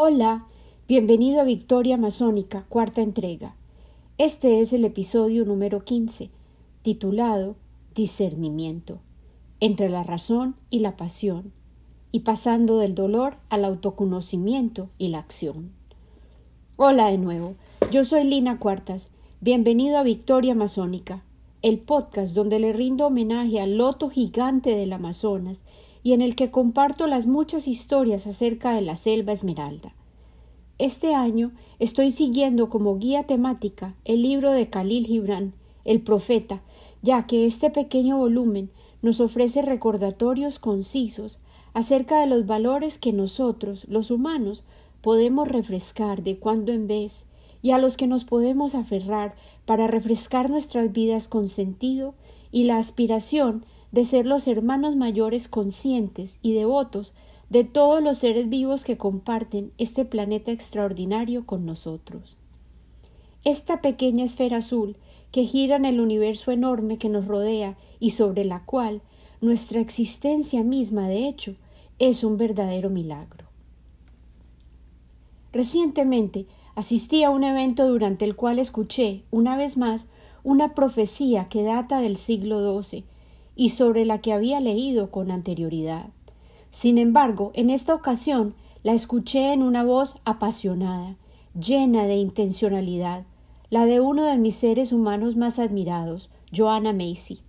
Hola, bienvenido a Victoria Masónica, cuarta entrega. Este es el episodio número 15, titulado Discernimiento, entre la razón y la pasión, y pasando del dolor al autoconocimiento y la acción. Hola de nuevo, yo soy Lina Cuartas, bienvenido a Victoria Masónica, el podcast donde le rindo homenaje al loto gigante del Amazonas y en el que comparto las muchas historias acerca de la selva esmeralda. Este año estoy siguiendo como guía temática el libro de Khalil Gibran, el profeta, ya que este pequeño volumen nos ofrece recordatorios concisos acerca de los valores que nosotros, los humanos, podemos refrescar de cuando en vez y a los que nos podemos aferrar para refrescar nuestras vidas con sentido y la aspiración de ser los hermanos mayores conscientes y devotos de todos los seres vivos que comparten este planeta extraordinario con nosotros. Esta pequeña esfera azul que gira en el universo enorme que nos rodea y sobre la cual nuestra existencia misma, de hecho, es un verdadero milagro. Recientemente asistí a un evento durante el cual escuché, una vez más, una profecía que data del siglo XII y sobre la que había leído con anterioridad. Sin embargo, en esta ocasión la escuché en una voz apasionada, llena de intencionalidad, la de uno de mis seres humanos más admirados, Joanna Macy.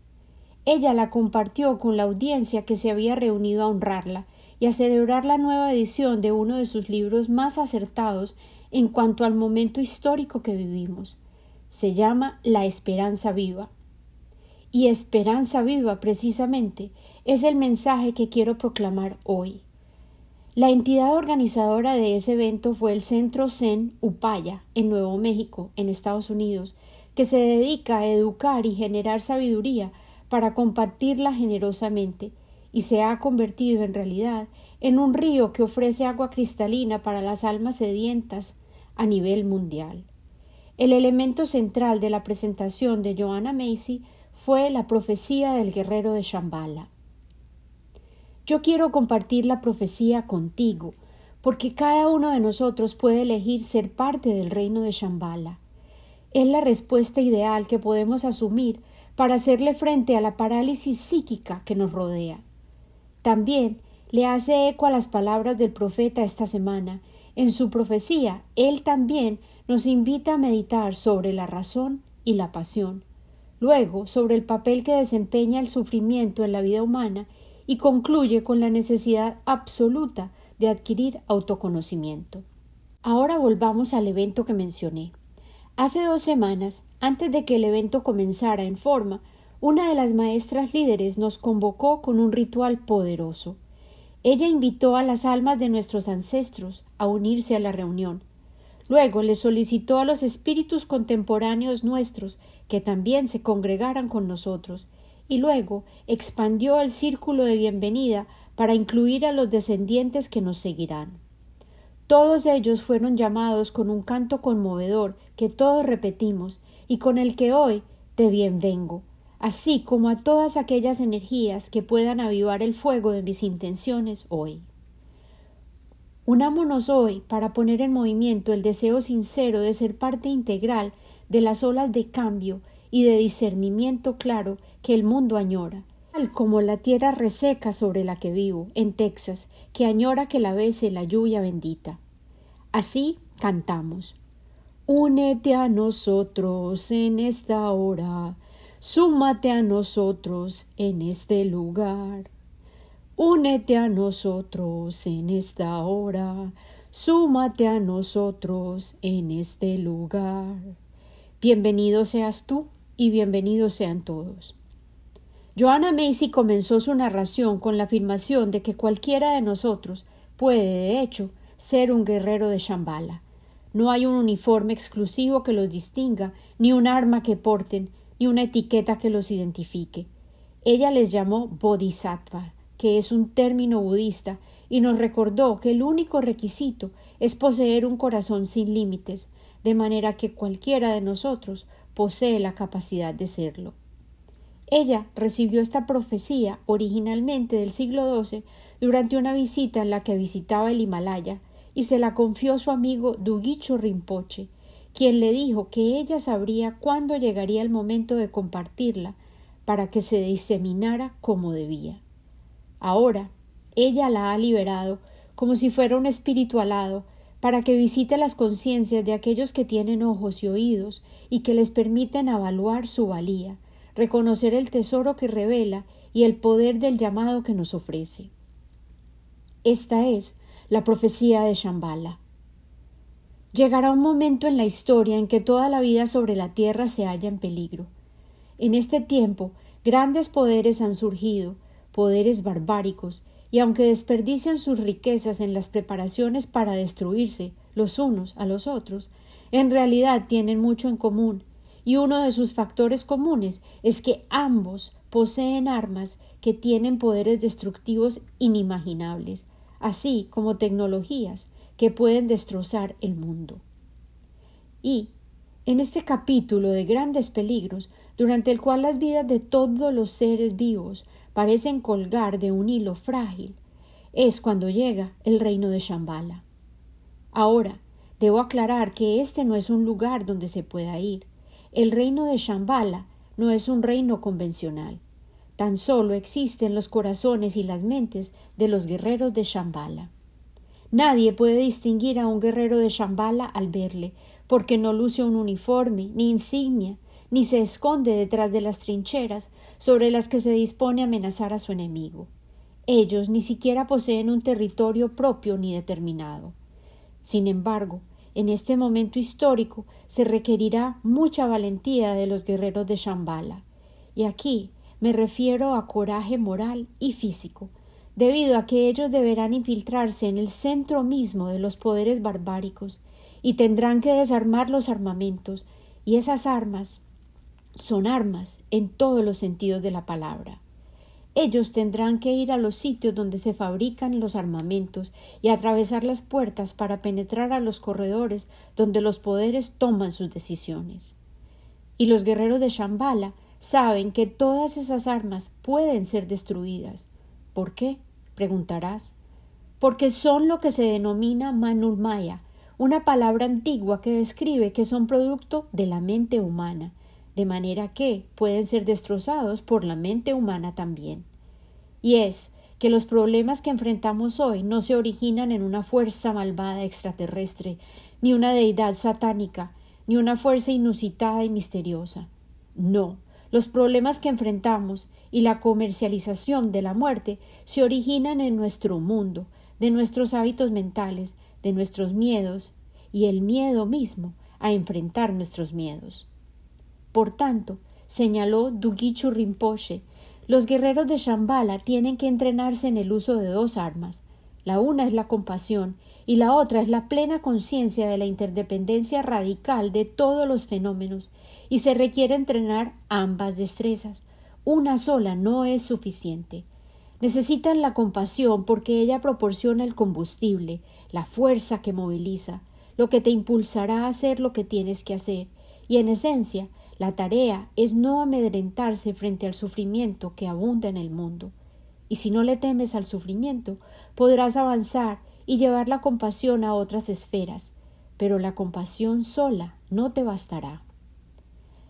Ella la compartió con la audiencia que se había reunido a honrarla y a celebrar la nueva edición de uno de sus libros más acertados en cuanto al momento histórico que vivimos. Se llama La Esperanza Viva y esperanza viva precisamente es el mensaje que quiero proclamar hoy. La entidad organizadora de ese evento fue el Centro Zen Upaya en Nuevo México, en Estados Unidos, que se dedica a educar y generar sabiduría para compartirla generosamente y se ha convertido en realidad en un río que ofrece agua cristalina para las almas sedientas a nivel mundial. El elemento central de la presentación de Joanna Macy fue la profecía del guerrero de Shambhala. Yo quiero compartir la profecía contigo, porque cada uno de nosotros puede elegir ser parte del reino de Shambhala. Es la respuesta ideal que podemos asumir para hacerle frente a la parálisis psíquica que nos rodea. También le hace eco a las palabras del profeta esta semana. En su profecía, él también nos invita a meditar sobre la razón y la pasión, luego sobre el papel que desempeña el sufrimiento en la vida humana y concluye con la necesidad absoluta de adquirir autoconocimiento. Ahora volvamos al evento que mencioné. Hace dos semanas, antes de que el evento comenzara en forma, una de las maestras líderes nos convocó con un ritual poderoso. Ella invitó a las almas de nuestros ancestros a unirse a la reunión, Luego le solicitó a los espíritus contemporáneos nuestros que también se congregaran con nosotros, y luego expandió el círculo de bienvenida para incluir a los descendientes que nos seguirán. Todos ellos fueron llamados con un canto conmovedor que todos repetimos y con el que hoy te bienvengo, así como a todas aquellas energías que puedan avivar el fuego de mis intenciones hoy. Unámonos hoy para poner en movimiento el deseo sincero de ser parte integral de las olas de cambio y de discernimiento claro que el mundo añora, tal como la tierra reseca sobre la que vivo, en Texas, que añora que la bese la lluvia bendita. Así cantamos. Únete a nosotros en esta hora, súmate a nosotros en este lugar. Únete a nosotros en esta hora, súmate a nosotros en este lugar. Bienvenido seas tú y bienvenidos sean todos. Joanna Macy comenzó su narración con la afirmación de que cualquiera de nosotros puede, de hecho, ser un guerrero de Shambhala. No hay un uniforme exclusivo que los distinga, ni un arma que porten, ni una etiqueta que los identifique. Ella les llamó Bodhisattva, que es un término budista, y nos recordó que el único requisito es poseer un corazón sin límites, de manera que cualquiera de nosotros posee la capacidad de serlo. Ella recibió esta profecía originalmente del siglo XII durante una visita en la que visitaba el Himalaya y se la confió su amigo Duguicho Rinpoche, quien le dijo que ella sabría cuándo llegaría el momento de compartirla para que se diseminara como debía. Ahora ella la ha liberado como si fuera un espíritu alado para que visite las conciencias de aquellos que tienen ojos y oídos y que les permiten evaluar su valía, reconocer el tesoro que revela y el poder del llamado que nos ofrece. Esta es la profecía de Shambhala. Llegará un momento en la historia en que toda la vida sobre la tierra se halla en peligro. En este tiempo, grandes poderes han surgido, poderes barbáricos, y aunque desperdician sus riquezas en las preparaciones para destruirse los unos a los otros, en realidad tienen mucho en común, y uno de sus factores comunes es que ambos poseen armas que tienen poderes destructivos inimaginables, así como tecnologías que pueden destrozar el mundo. Y, en este capítulo de grandes peligros, durante el cual las vidas de todos los seres vivos parecen colgar de un hilo frágil, es cuando llega el reino de Shambhala. Ahora, debo aclarar que este no es un lugar donde se pueda ir. El reino de Shambhala no es un reino convencional. Tan solo existe en los corazones y las mentes de los guerreros de Shambhala. Nadie puede distinguir a un guerrero de Shambhala al verle, porque no luce un uniforme, ni insignia, ni se esconde detrás de las trincheras sobre las que se dispone a amenazar a su enemigo. Ellos ni siquiera poseen un territorio propio ni determinado. Sin embargo, en este momento histórico se requerirá mucha valentía de los guerreros de Shambhala. Y aquí me refiero a coraje moral y físico, debido a que ellos deberán infiltrarse en el centro mismo de los poderes barbáricos y tendrán que desarmar los armamentos, y esas armas son armas en todos los sentidos de la palabra. Ellos tendrán que ir a los sitios donde se fabrican los armamentos y atravesar las puertas para penetrar a los corredores donde los poderes toman sus decisiones. Y los guerreros de Shambhala saben que todas esas armas pueden ser destruidas. ¿Por qué? preguntarás. Porque son lo que se denomina Manulmaya, una palabra antigua que describe que son producto de la mente humana, de manera que pueden ser destrozados por la mente humana también. Y es que los problemas que enfrentamos hoy no se originan en una fuerza malvada extraterrestre, ni una deidad satánica, ni una fuerza inusitada y misteriosa. No, los problemas que enfrentamos y la comercialización de la muerte se originan en nuestro mundo, de nuestros hábitos mentales, de nuestros miedos y el miedo mismo a enfrentar nuestros miedos. Por tanto, señaló Dugichu Rinpoche, los guerreros de Shambhala tienen que entrenarse en el uso de dos armas. La una es la compasión y la otra es la plena conciencia de la interdependencia radical de todos los fenómenos, y se requiere entrenar ambas destrezas. Una sola no es suficiente. Necesitan la compasión porque ella proporciona el combustible, la fuerza que moviliza, lo que te impulsará a hacer lo que tienes que hacer, y en esencia la tarea es no amedrentarse frente al sufrimiento que abunda en el mundo. Y si no le temes al sufrimiento, podrás avanzar y llevar la compasión a otras esferas, pero la compasión sola no te bastará.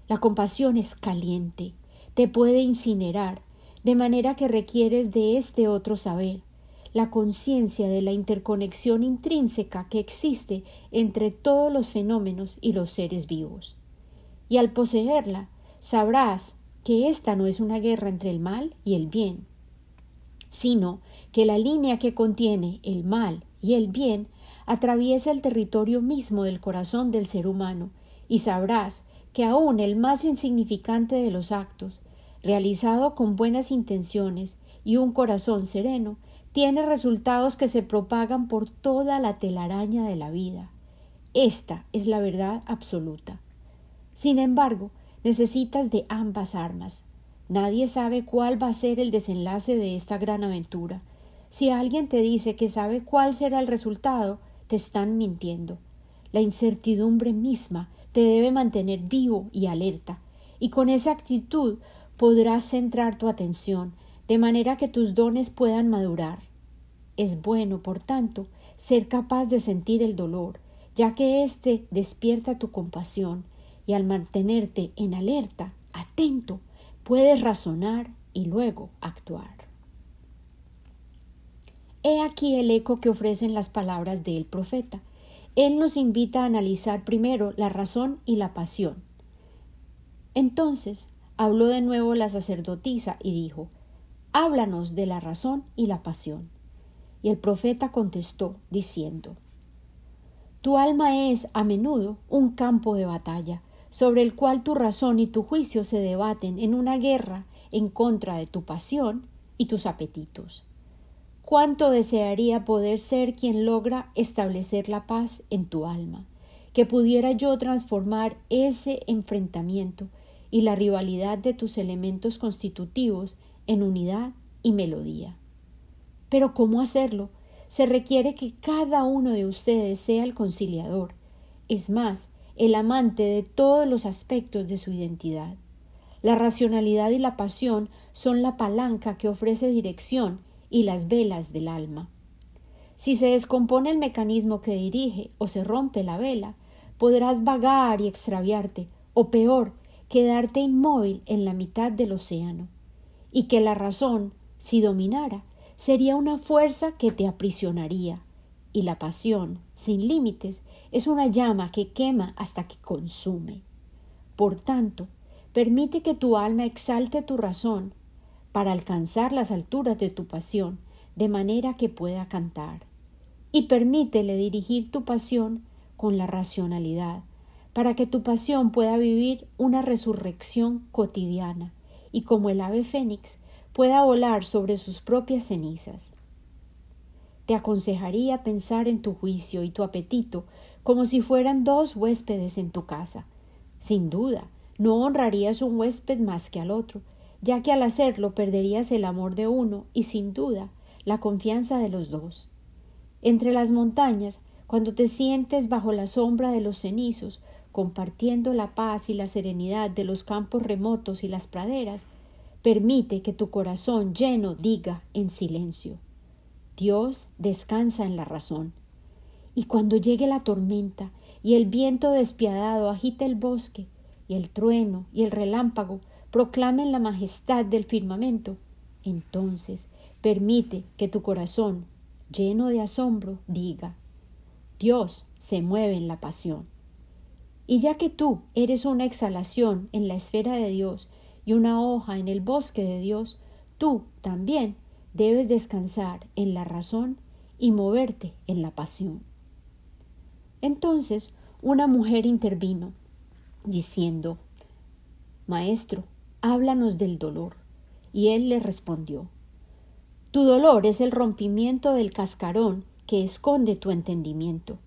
La compasión es caliente, te puede incinerar, de manera que requieres de este otro saber, la conciencia de la interconexión intrínseca que existe entre todos los fenómenos y los seres vivos y al poseerla sabrás que esta no es una guerra entre el mal y el bien, sino que la línea que contiene el mal y el bien atraviesa el territorio mismo del corazón del ser humano, y sabrás que aun el más insignificante de los actos, realizado con buenas intenciones y un corazón sereno, tiene resultados que se propagan por toda la telaraña de la vida. Esta es la verdad absoluta. Sin embargo, necesitas de ambas armas. Nadie sabe cuál va a ser el desenlace de esta gran aventura. Si alguien te dice que sabe cuál será el resultado, te están mintiendo. La incertidumbre misma te debe mantener vivo y alerta, y con esa actitud podrás centrar tu atención, de manera que tus dones puedan madurar. Es bueno, por tanto, ser capaz de sentir el dolor, ya que éste despierta tu compasión y al mantenerte en alerta, atento, puedes razonar y luego actuar. He aquí el eco que ofrecen las palabras del profeta. Él nos invita a analizar primero la razón y la pasión. Entonces habló de nuevo la sacerdotisa y dijo Háblanos de la razón y la pasión. Y el profeta contestó, diciendo Tu alma es a menudo un campo de batalla, sobre el cual tu razón y tu juicio se debaten en una guerra en contra de tu pasión y tus apetitos. Cuánto desearía poder ser quien logra establecer la paz en tu alma, que pudiera yo transformar ese enfrentamiento y la rivalidad de tus elementos constitutivos en unidad y melodía. Pero ¿cómo hacerlo? Se requiere que cada uno de ustedes sea el conciliador, es más, el amante de todos los aspectos de su identidad. La racionalidad y la pasión son la palanca que ofrece dirección y las velas del alma. Si se descompone el mecanismo que dirige o se rompe la vela, podrás vagar y extraviarte, o peor, quedarte inmóvil en la mitad del océano. Y que la razón, si dominara, sería una fuerza que te aprisionaría, y la pasión, sin límites, es una llama que quema hasta que consume. Por tanto, permite que tu alma exalte tu razón para alcanzar las alturas de tu pasión, de manera que pueda cantar. Y permítele dirigir tu pasión con la racionalidad, para que tu pasión pueda vivir una resurrección cotidiana, y como el ave fénix pueda volar sobre sus propias cenizas. Te aconsejaría pensar en tu juicio y tu apetito como si fueran dos huéspedes en tu casa. Sin duda, no honrarías un huésped más que al otro, ya que al hacerlo perderías el amor de uno y sin duda la confianza de los dos. Entre las montañas, cuando te sientes bajo la sombra de los cenizos, compartiendo la paz y la serenidad de los campos remotos y las praderas, permite que tu corazón lleno diga en silencio Dios descansa en la razón. Y cuando llegue la tormenta y el viento despiadado agite el bosque, y el trueno y el relámpago proclamen la majestad del firmamento, entonces permite que tu corazón, lleno de asombro, diga Dios se mueve en la pasión. Y ya que tú eres una exhalación en la esfera de Dios y una hoja en el bosque de Dios, tú también debes descansar en la razón y moverte en la pasión. Entonces una mujer intervino, diciendo Maestro, háblanos del dolor. Y él le respondió Tu dolor es el rompimiento del cascarón que esconde tu entendimiento.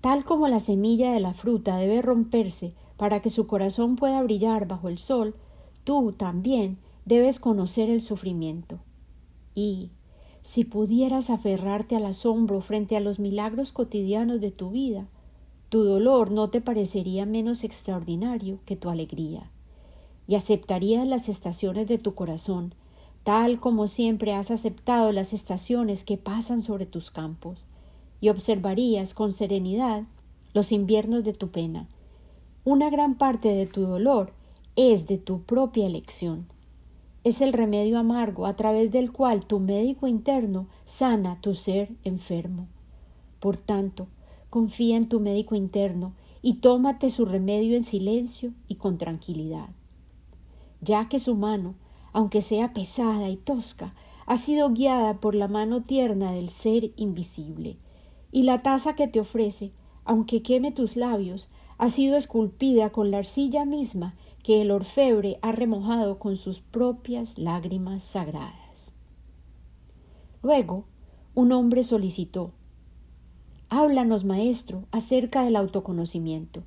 Tal como la semilla de la fruta debe romperse para que su corazón pueda brillar bajo el sol, tú también debes conocer el sufrimiento. Y, si pudieras aferrarte al asombro frente a los milagros cotidianos de tu vida, tu dolor no te parecería menos extraordinario que tu alegría, y aceptarías las estaciones de tu corazón, tal como siempre has aceptado las estaciones que pasan sobre tus campos, y observarías con serenidad los inviernos de tu pena. Una gran parte de tu dolor es de tu propia elección. Es el remedio amargo a través del cual tu médico interno sana tu ser enfermo. Por tanto, confía en tu médico interno y tómate su remedio en silencio y con tranquilidad, ya que su mano, aunque sea pesada y tosca, ha sido guiada por la mano tierna del ser invisible, y la taza que te ofrece, aunque queme tus labios, ha sido esculpida con la arcilla misma que el orfebre ha remojado con sus propias lágrimas sagradas. Luego, un hombre solicitó Háblanos, maestro, acerca del autoconocimiento.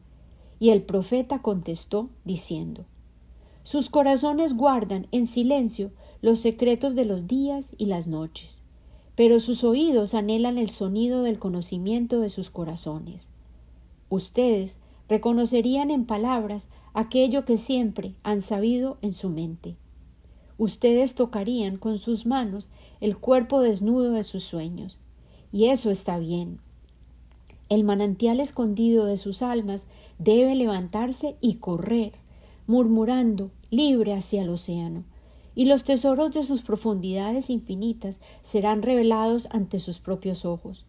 Y el profeta contestó diciendo Sus corazones guardan en silencio los secretos de los días y las noches, pero sus oídos anhelan el sonido del conocimiento de sus corazones. Ustedes reconocerían en palabras aquello que siempre han sabido en su mente. Ustedes tocarían con sus manos el cuerpo desnudo de sus sueños, y eso está bien. El manantial escondido de sus almas debe levantarse y correr, murmurando, libre hacia el océano, y los tesoros de sus profundidades infinitas serán revelados ante sus propios ojos.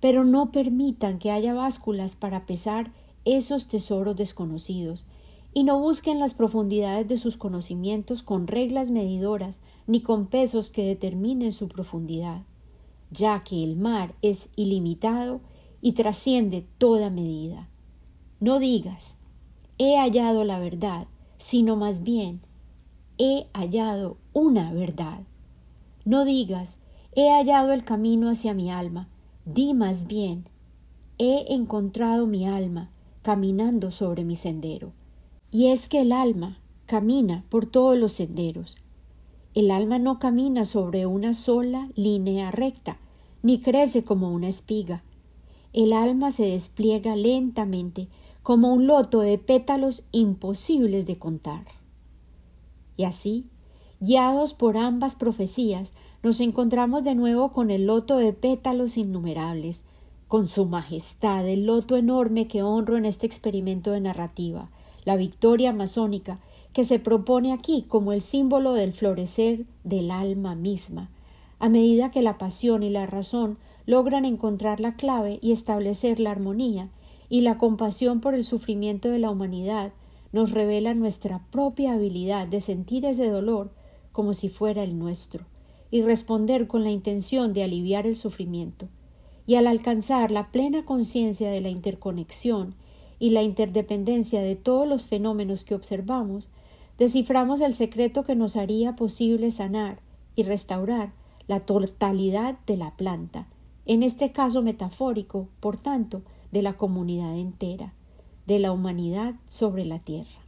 Pero no permitan que haya básculas para pesar esos tesoros desconocidos, y no busquen las profundidades de sus conocimientos con reglas medidoras ni con pesos que determinen su profundidad, ya que el mar es ilimitado y trasciende toda medida. No digas he hallado la verdad, sino más bien he hallado una verdad. No digas he hallado el camino hacia mi alma, di más bien he encontrado mi alma caminando sobre mi sendero. Y es que el alma camina por todos los senderos. El alma no camina sobre una sola línea recta, ni crece como una espiga. El alma se despliega lentamente, como un loto de pétalos imposibles de contar. Y así, guiados por ambas profecías, nos encontramos de nuevo con el loto de pétalos innumerables, con su majestad, el loto enorme que honro en este experimento de narrativa, la victoria masónica, que se propone aquí como el símbolo del florecer del alma misma, a medida que la pasión y la razón logran encontrar la clave y establecer la armonía, y la compasión por el sufrimiento de la humanidad nos revela nuestra propia habilidad de sentir ese dolor como si fuera el nuestro, y responder con la intención de aliviar el sufrimiento. Y al alcanzar la plena conciencia de la interconexión y la interdependencia de todos los fenómenos que observamos, desciframos el secreto que nos haría posible sanar y restaurar la totalidad de la planta, en este caso metafórico, por tanto, de la comunidad entera, de la humanidad sobre la tierra.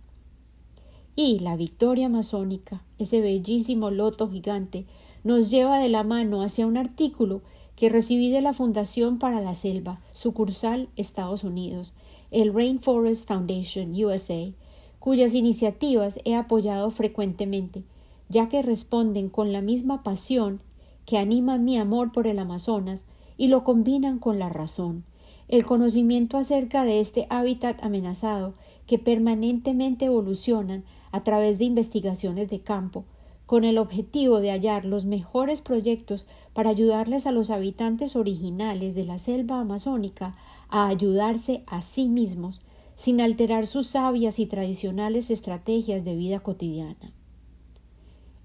Y la victoria masónica, ese bellísimo loto gigante, nos lleva de la mano hacia un artículo que recibí de la Fundación para la Selva, sucursal Estados Unidos, el Rainforest Foundation USA, cuyas iniciativas he apoyado frecuentemente, ya que responden con la misma pasión que anima mi amor por el Amazonas y lo combinan con la razón, el conocimiento acerca de este hábitat amenazado que permanentemente evolucionan a través de investigaciones de campo, con el objetivo de hallar los mejores proyectos para ayudarles a los habitantes originales de la selva amazónica a ayudarse a sí mismos, sin alterar sus sabias y tradicionales estrategias de vida cotidiana.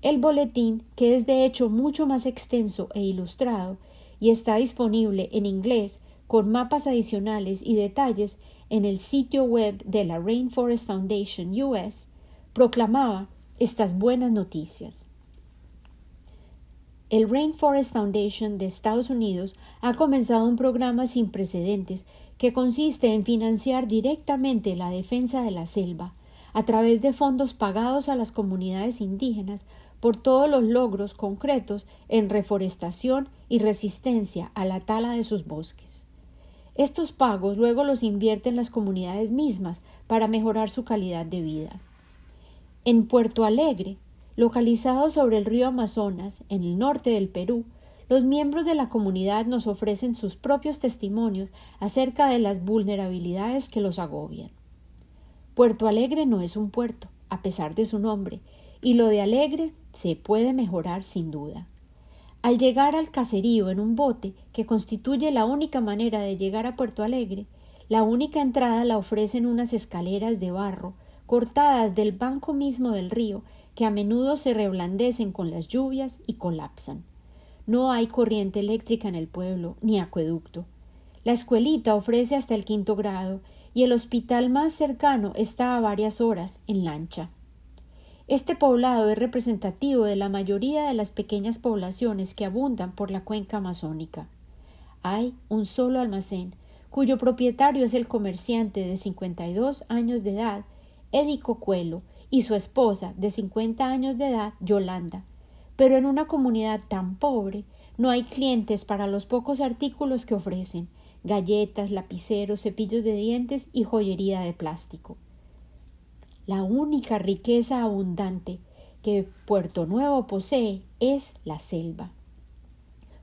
El boletín, que es de hecho mucho más extenso e ilustrado y está disponible en inglés con mapas adicionales y detalles en el sitio web de la Rainforest Foundation US, proclamaba estas buenas noticias. El Rainforest Foundation de Estados Unidos ha comenzado un programa sin precedentes que consiste en financiar directamente la defensa de la selva a través de fondos pagados a las comunidades indígenas por todos los logros concretos en reforestación y resistencia a la tala de sus bosques. Estos pagos luego los invierten las comunidades mismas para mejorar su calidad de vida. En Puerto Alegre, Localizado sobre el río Amazonas, en el norte del Perú, los miembros de la comunidad nos ofrecen sus propios testimonios acerca de las vulnerabilidades que los agobian. Puerto Alegre no es un puerto, a pesar de su nombre, y lo de alegre se puede mejorar sin duda. Al llegar al caserío en un bote, que constituye la única manera de llegar a Puerto Alegre, la única entrada la ofrecen unas escaleras de barro, cortadas del banco mismo del río que a menudo se reblandecen con las lluvias y colapsan. No hay corriente eléctrica en el pueblo, ni acueducto. La escuelita ofrece hasta el quinto grado y el hospital más cercano está a varias horas en lancha. Este poblado es representativo de la mayoría de las pequeñas poblaciones que abundan por la cuenca amazónica. Hay un solo almacén, cuyo propietario es el comerciante de 52 años de edad, Edico Cuelo, y su esposa, de 50 años de edad, Yolanda. Pero en una comunidad tan pobre no hay clientes para los pocos artículos que ofrecen galletas, lapiceros, cepillos de dientes y joyería de plástico. La única riqueza abundante que Puerto Nuevo posee es la selva.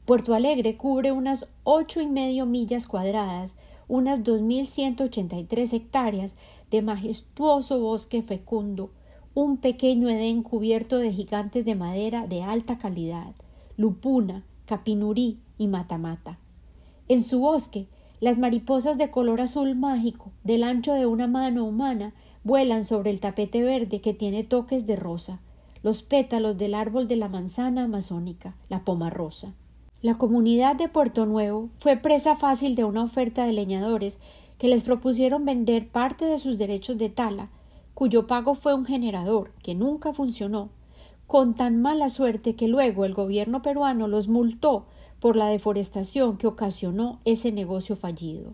Puerto Alegre cubre unas ocho y medio millas cuadradas, unas 2.183 hectáreas de majestuoso bosque fecundo, un pequeño edén cubierto de gigantes de madera de alta calidad, lupuna, capinurí y matamata. En su bosque, las mariposas de color azul mágico, del ancho de una mano humana, vuelan sobre el tapete verde que tiene toques de rosa, los pétalos del árbol de la manzana amazónica, la poma rosa. La comunidad de Puerto Nuevo fue presa fácil de una oferta de leñadores que les propusieron vender parte de sus derechos de tala, cuyo pago fue un generador que nunca funcionó, con tan mala suerte que luego el gobierno peruano los multó por la deforestación que ocasionó ese negocio fallido.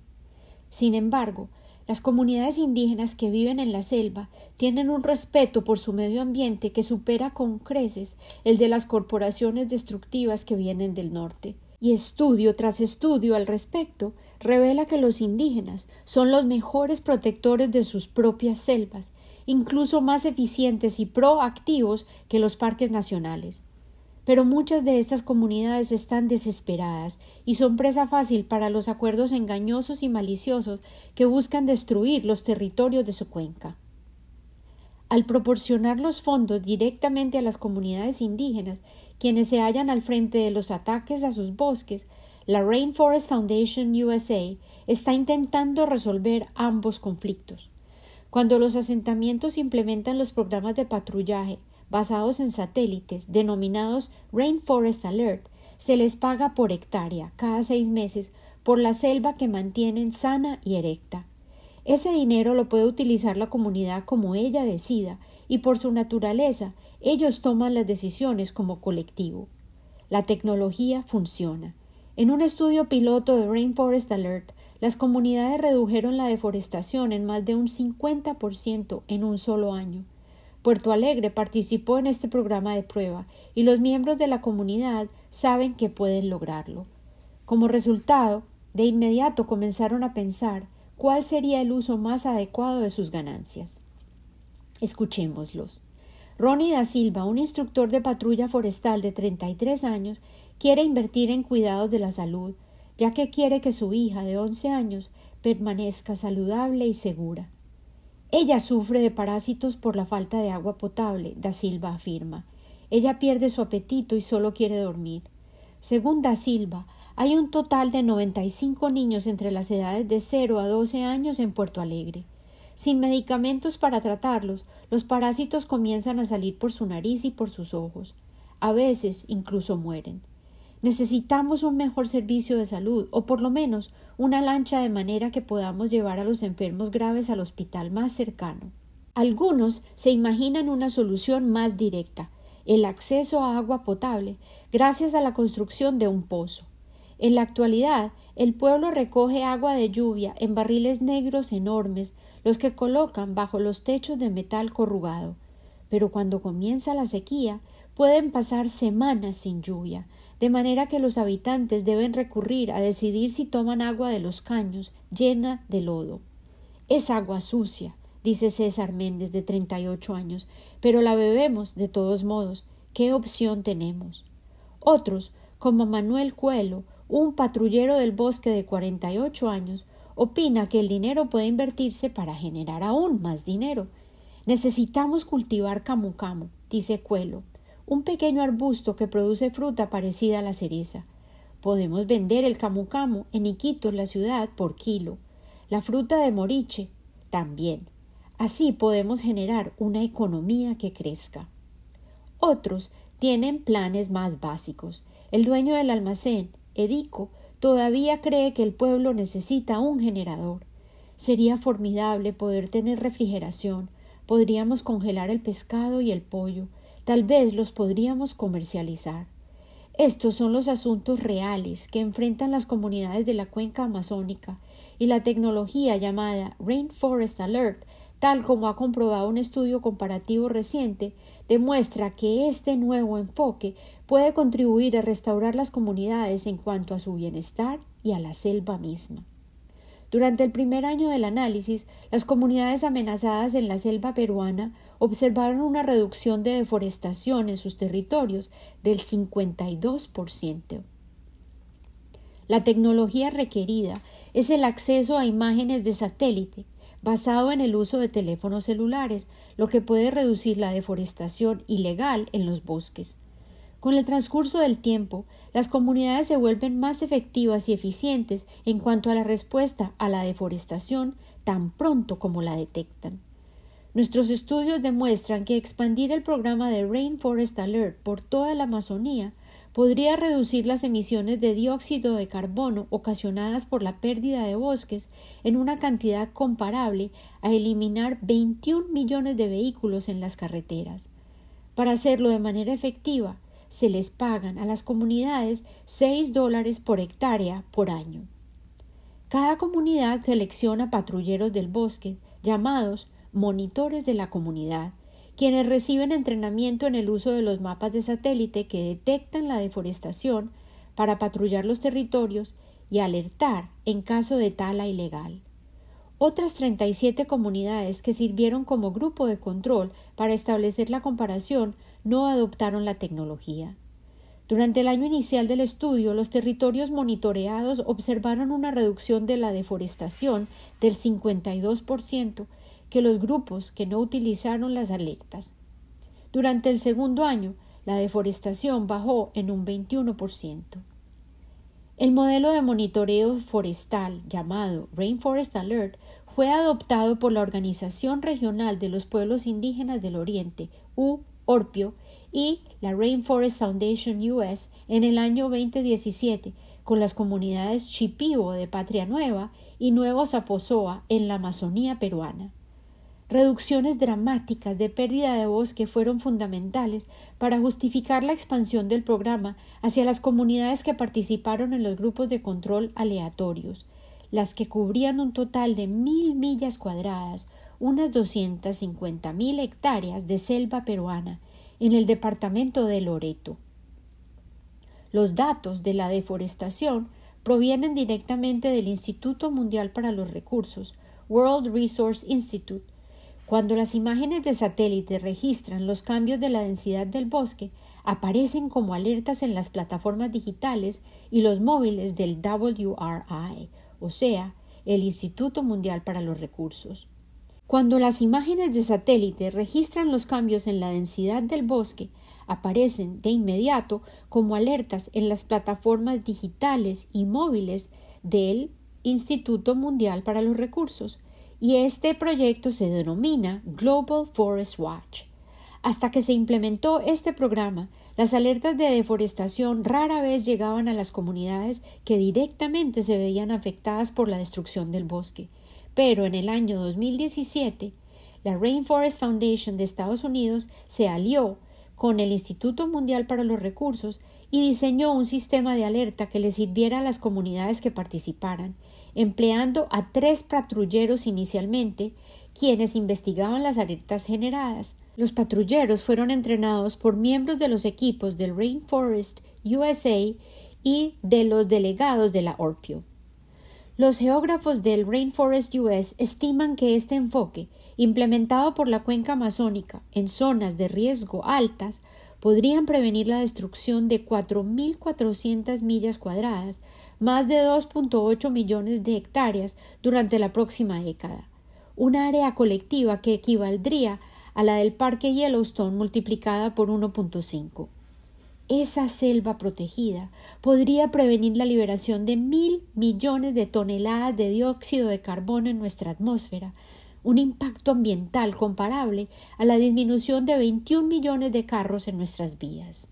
Sin embargo, las comunidades indígenas que viven en la selva tienen un respeto por su medio ambiente que supera con creces el de las corporaciones destructivas que vienen del norte. Y estudio tras estudio al respecto revela que los indígenas son los mejores protectores de sus propias selvas, incluso más eficientes y proactivos que los parques nacionales. Pero muchas de estas comunidades están desesperadas y son presa fácil para los acuerdos engañosos y maliciosos que buscan destruir los territorios de su cuenca. Al proporcionar los fondos directamente a las comunidades indígenas, quienes se hallan al frente de los ataques a sus bosques, la Rainforest Foundation USA está intentando resolver ambos conflictos. Cuando los asentamientos implementan los programas de patrullaje, basados en satélites denominados Rainforest Alert se les paga por hectárea cada seis meses por la selva que mantienen sana y erecta. Ese dinero lo puede utilizar la comunidad como ella decida y por su naturaleza ellos toman las decisiones como colectivo. La tecnología funciona. En un estudio piloto de Rainforest Alert, las comunidades redujeron la deforestación en más de un 50% en un solo año. Puerto Alegre participó en este programa de prueba y los miembros de la comunidad saben que pueden lograrlo. Como resultado, de inmediato comenzaron a pensar cuál sería el uso más adecuado de sus ganancias. Escuchémoslos. Ronnie da Silva, un instructor de patrulla forestal de 33 años, quiere invertir en cuidados de la salud, ya que quiere que su hija de 11 años permanezca saludable y segura. Ella sufre de parásitos por la falta de agua potable, Da Silva afirma. Ella pierde su apetito y solo quiere dormir. Según Da Silva, hay un total de 95 niños entre las edades de 0 a 12 años en Puerto Alegre. Sin medicamentos para tratarlos, los parásitos comienzan a salir por su nariz y por sus ojos. A veces incluso mueren. Necesitamos un mejor servicio de salud, o por lo menos una lancha de manera que podamos llevar a los enfermos graves al hospital más cercano. Algunos se imaginan una solución más directa, el acceso a agua potable, gracias a la construcción de un pozo. En la actualidad, el pueblo recoge agua de lluvia en barriles negros enormes, los que colocan bajo los techos de metal corrugado. Pero cuando comienza la sequía, pueden pasar semanas sin lluvia, de manera que los habitantes deben recurrir a decidir si toman agua de los caños llena de lodo. Es agua sucia, dice César Méndez de treinta y ocho años, pero la bebemos de todos modos. ¿Qué opción tenemos? Otros, como Manuel Cuelo, un patrullero del bosque de cuarenta y ocho años, opina que el dinero puede invertirse para generar aún más dinero. Necesitamos cultivar camu camu, dice Cuelo, un pequeño arbusto que produce fruta parecida a la cereza. Podemos vender el camu camu en Iquitos, la ciudad, por kilo. La fruta de moriche también. Así podemos generar una economía que crezca. Otros tienen planes más básicos. El dueño del almacén, Edico, todavía cree que el pueblo necesita un generador. Sería formidable poder tener refrigeración. Podríamos congelar el pescado y el pollo, Tal vez los podríamos comercializar. Estos son los asuntos reales que enfrentan las comunidades de la cuenca amazónica y la tecnología llamada Rainforest Alert, tal como ha comprobado un estudio comparativo reciente, demuestra que este nuevo enfoque puede contribuir a restaurar las comunidades en cuanto a su bienestar y a la selva misma. Durante el primer año del análisis, las comunidades amenazadas en la selva peruana observaron una reducción de deforestación en sus territorios del 52%. La tecnología requerida es el acceso a imágenes de satélite basado en el uso de teléfonos celulares, lo que puede reducir la deforestación ilegal en los bosques. Con el transcurso del tiempo, las comunidades se vuelven más efectivas y eficientes en cuanto a la respuesta a la deforestación tan pronto como la detectan. Nuestros estudios demuestran que expandir el programa de Rainforest Alert por toda la Amazonía podría reducir las emisiones de dióxido de carbono ocasionadas por la pérdida de bosques en una cantidad comparable a eliminar 21 millones de vehículos en las carreteras. Para hacerlo de manera efectiva, se les pagan a las comunidades 6 dólares por hectárea por año. Cada comunidad selecciona patrulleros del bosque, llamados monitores de la comunidad, quienes reciben entrenamiento en el uso de los mapas de satélite que detectan la deforestación para patrullar los territorios y alertar en caso de tala ilegal. Otras 37 comunidades que sirvieron como grupo de control para establecer la comparación no adoptaron la tecnología. Durante el año inicial del estudio, los territorios monitoreados observaron una reducción de la deforestación del 52% que los grupos que no utilizaron las alertas. Durante el segundo año, la deforestación bajó en un 21%. El modelo de monitoreo forestal llamado Rainforest Alert fue adoptado por la Organización Regional de los Pueblos Indígenas del Oriente, UORPIO, y la Rainforest Foundation US en el año 2017 con las comunidades Chipibo de Patria Nueva y Nuevo Zapozoa en la Amazonía peruana. Reducciones dramáticas de pérdida de bosque fueron fundamentales para justificar la expansión del programa hacia las comunidades que participaron en los grupos de control aleatorios, las que cubrían un total de mil millas cuadradas, unas doscientas cincuenta mil hectáreas de selva peruana, en el departamento de Loreto. Los datos de la deforestación provienen directamente del Instituto Mundial para los Recursos, World Resource Institute, cuando las imágenes de satélite registran los cambios de la densidad del bosque, aparecen como alertas en las plataformas digitales y los móviles del WRI, o sea, el Instituto Mundial para los Recursos. Cuando las imágenes de satélite registran los cambios en la densidad del bosque, aparecen de inmediato como alertas en las plataformas digitales y móviles del Instituto Mundial para los Recursos, y este proyecto se denomina Global Forest Watch. Hasta que se implementó este programa, las alertas de deforestación rara vez llegaban a las comunidades que directamente se veían afectadas por la destrucción del bosque. Pero en el año 2017, la Rainforest Foundation de Estados Unidos se alió con el Instituto Mundial para los Recursos y diseñó un sistema de alerta que le sirviera a las comunidades que participaran empleando a tres patrulleros inicialmente, quienes investigaban las alertas generadas. Los patrulleros fueron entrenados por miembros de los equipos del Rainforest USA y de los delegados de la ORPIO. Los geógrafos del Rainforest US estiman que este enfoque, implementado por la cuenca amazónica en zonas de riesgo altas, podrían prevenir la destrucción de 4.400 millas cuadradas más de 2.8 millones de hectáreas durante la próxima década, un área colectiva que equivaldría a la del Parque Yellowstone multiplicada por 1.5. Esa selva protegida podría prevenir la liberación de mil millones de toneladas de dióxido de carbono en nuestra atmósfera, un impacto ambiental comparable a la disminución de 21 millones de carros en nuestras vías.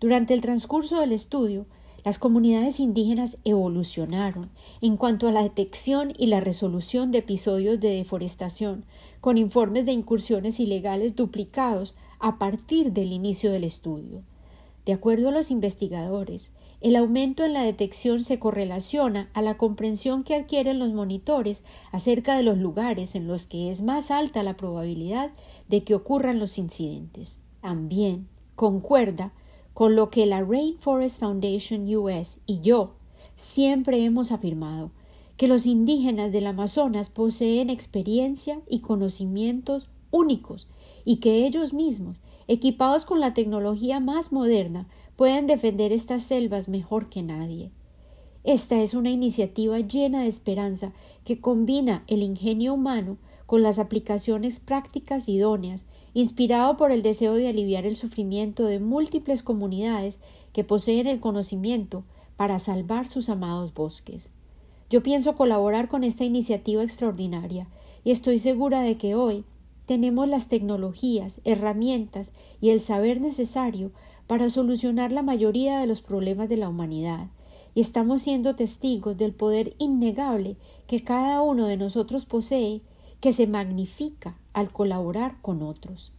Durante el transcurso del estudio, las comunidades indígenas evolucionaron en cuanto a la detección y la resolución de episodios de deforestación, con informes de incursiones ilegales duplicados a partir del inicio del estudio. De acuerdo a los investigadores, el aumento en la detección se correlaciona a la comprensión que adquieren los monitores acerca de los lugares en los que es más alta la probabilidad de que ocurran los incidentes. También concuerda con lo que la Rainforest Foundation US y yo siempre hemos afirmado que los indígenas del Amazonas poseen experiencia y conocimientos únicos y que ellos mismos, equipados con la tecnología más moderna, pueden defender estas selvas mejor que nadie. Esta es una iniciativa llena de esperanza que combina el ingenio humano con las aplicaciones prácticas idóneas, inspirado por el deseo de aliviar el sufrimiento de múltiples comunidades que poseen el conocimiento para salvar sus amados bosques. Yo pienso colaborar con esta iniciativa extraordinaria y estoy segura de que hoy tenemos las tecnologías, herramientas y el saber necesario para solucionar la mayoría de los problemas de la humanidad, y estamos siendo testigos del poder innegable que cada uno de nosotros posee, que se magnifica al colaborar con otros.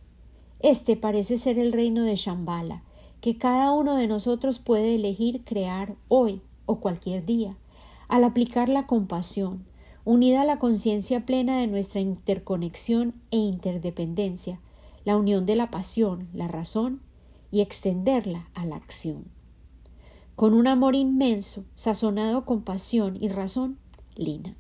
Este parece ser el reino de Shambhala, que cada uno de nosotros puede elegir crear hoy o cualquier día, al aplicar la compasión, unida a la conciencia plena de nuestra interconexión e interdependencia, la unión de la pasión, la razón y extenderla a la acción. Con un amor inmenso, sazonado con pasión y razón, Lina.